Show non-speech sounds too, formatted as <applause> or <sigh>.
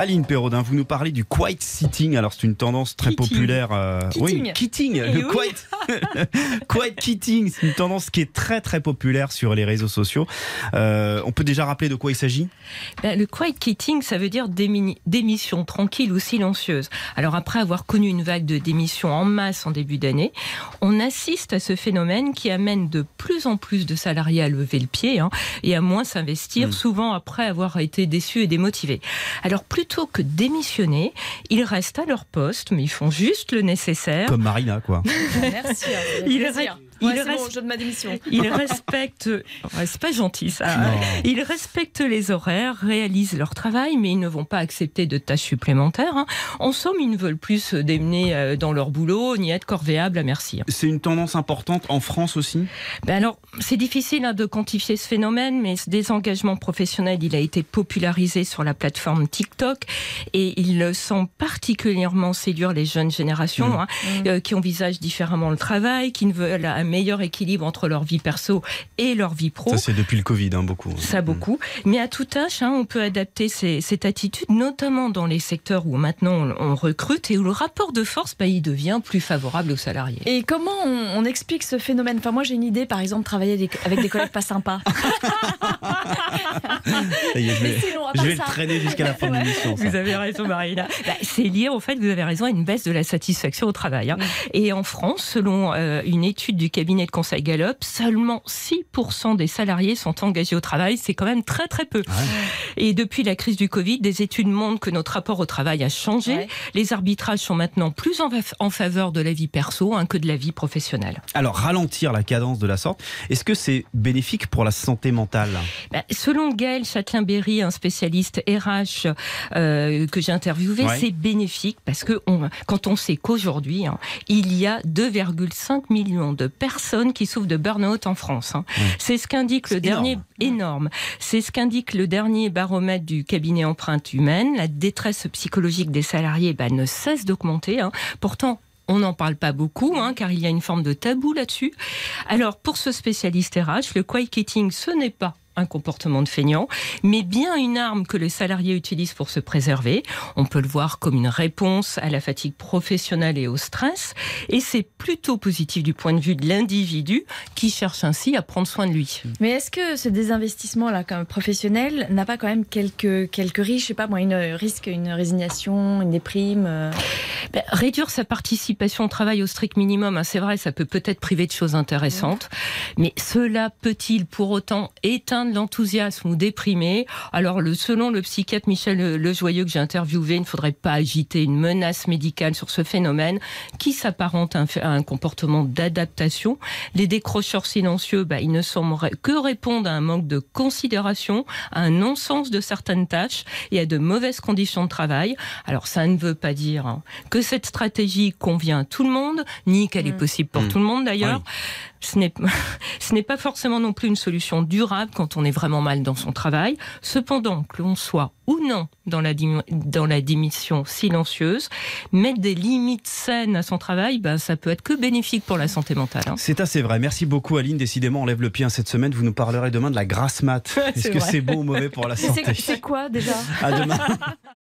Aline Perraudin, vous nous parlez du quiet sitting. Alors, c'est une tendance très Kitting. populaire. euh, Kitting. Oui, kitting. Eh le oui. quiet, <laughs> quiet kitting, c'est une tendance qui est très très populaire sur les réseaux sociaux. Euh, on peut déjà rappeler de quoi il s'agit? Ben, le quiet quitting, ça veut dire démission tranquille ou silencieuse. Alors après avoir connu une vague de démissions en masse en début d'année, on assiste à ce phénomène qui amène de plus en plus de salariés à lever le pied hein, et à moins s'investir, Mm. souvent après avoir été déçus et démotivés. Alors plutôt que démissionner, ils restent à leur poste, mais ils font juste le nécessaire. Comme Marina, quoi. Merci. hein, Il plaisir. reste- Ouais, il c'est bon, reste- je donne ma démission. <laughs> Ils respectent, ouais, c'est pas gentil ça. Non. Ils respectent les horaires, réalisent leur travail, mais ils ne vont pas accepter de tâches supplémentaires. hein. En somme, ils ne veulent plus se démener euh, dans leur boulot, ni être corvéables à merci. hein. C'est une tendance importante en France aussi? Ben alors, c'est difficile hein, de quantifier ce phénomène, mais ce désengagement professionnel, il a été popularisé sur la plateforme TikTok et il semble particulièrement séduire les jeunes générations Mmh. hein, euh, qui envisagent différemment le travail, qui ne veulent meilleur équilibre entre leur vie perso et leur vie pro. Ça, c'est depuis le Covid, hein, beaucoup. Ça beaucoup. Mais à tout âge, hein, on peut adapter ces- cette attitude, notamment dans les secteurs où maintenant on, on recrute et où le rapport de force, bah, il devient plus favorable aux salariés. Et comment on, on explique ce phénomène? Enfin, moi, j'ai une idée, par exemple, travailler avec des collègues pas sympas. Ça y est, je vais, Je vais le traîner jusqu'à la fin de <laughs> l'émission. Vous avez raison, Marina. Bah, c'est lié au fait, vous avez raison, à une baisse de la satisfaction au travail. hein. Et en France, selon euh, une étude du cabinet de conseil Gallup, seulement 6% des salariés sont engagés au travail. C'est quand même très très peu. Ouais. Et depuis la crise du Covid, des études montrent que notre rapport au travail a changé. Ouais. Les arbitrages sont maintenant plus en, en faveur de la vie perso hein, que de la vie professionnelle. Alors, ralentir la cadence de la sorte, est-ce que c'est bénéfique pour la santé mentale? Bah, selon Gaël Châtelain-Berry, un spécialiste RH euh, que j'ai interviewé, Ouais. c'est bénéfique parce que on- quand on sait qu'aujourd'hui, hein, il y a 2,5 millions de personnes qui souffrent de burn-out en France. hein. C'est ce qu'indique le dernier énorme. énorme. C'est ce qu'indique le dernier baromètre du cabinet Empreinte Humaine. La détresse psychologique des salariés bah, ne cesse d'augmenter. hein. Pourtant. On n'en parle pas beaucoup, hein, car il y a une forme de tabou là-dessus. Alors, pour ce spécialiste RH, le quiet quitting, ce n'est pas un comportement de feignant, mais bien une arme que les salariés utilisent pour se préserver. On peut le voir comme une réponse à la fatigue professionnelle et au stress, et c'est plutôt positif du point de vue de l'individu qui cherche ainsi à prendre soin de lui. Mais est-ce que ce désinvestissement-là, comme professionnel, n'a pas quand même quelques, quelques risques Je sais pas, moi, une risque, une résignation, une déprime euh, Ben, réduire sa participation au travail au strict minimum, hein, c'est vrai, ça peut peut-être priver de choses intéressantes, mais cela peut-il pour autant éteindre l'enthousiasme ou déprimer Alors, le, selon le psychiatre Michel Le- Lejoyeux que j'ai interviewé, il ne faudrait pas agiter une menace médicale sur ce phénomène qui s'apparente à un, fait- à un comportement d'adaptation. Les décrocheurs silencieux, ben, ils ne sembleraient que répondre à un manque de considération, à un non-sens de certaines tâches et à de mauvaises conditions de travail. Alors, ça ne veut pas dire hein, que cette stratégie convient à tout le monde, ni qu'elle est Mm. possible pour Mm. tout le monde d'ailleurs. Oui. <laughs> Ce n'est pas forcément non plus une solution durable quand on est vraiment mal dans son travail. Cependant, que l'on soit ou non dans la, dim- dans la démission silencieuse, mettre des limites saines à son travail, ben, ça peut être que bénéfique pour la santé mentale. hein. C'est assez vrai. Merci beaucoup, Aline. Décidément, on lève le pied cette semaine. Vous nous parlerez demain de la grasse mat. Est-ce que c'est bon ou mauvais pour la santé c'est quoi déjà? À demain. <laughs>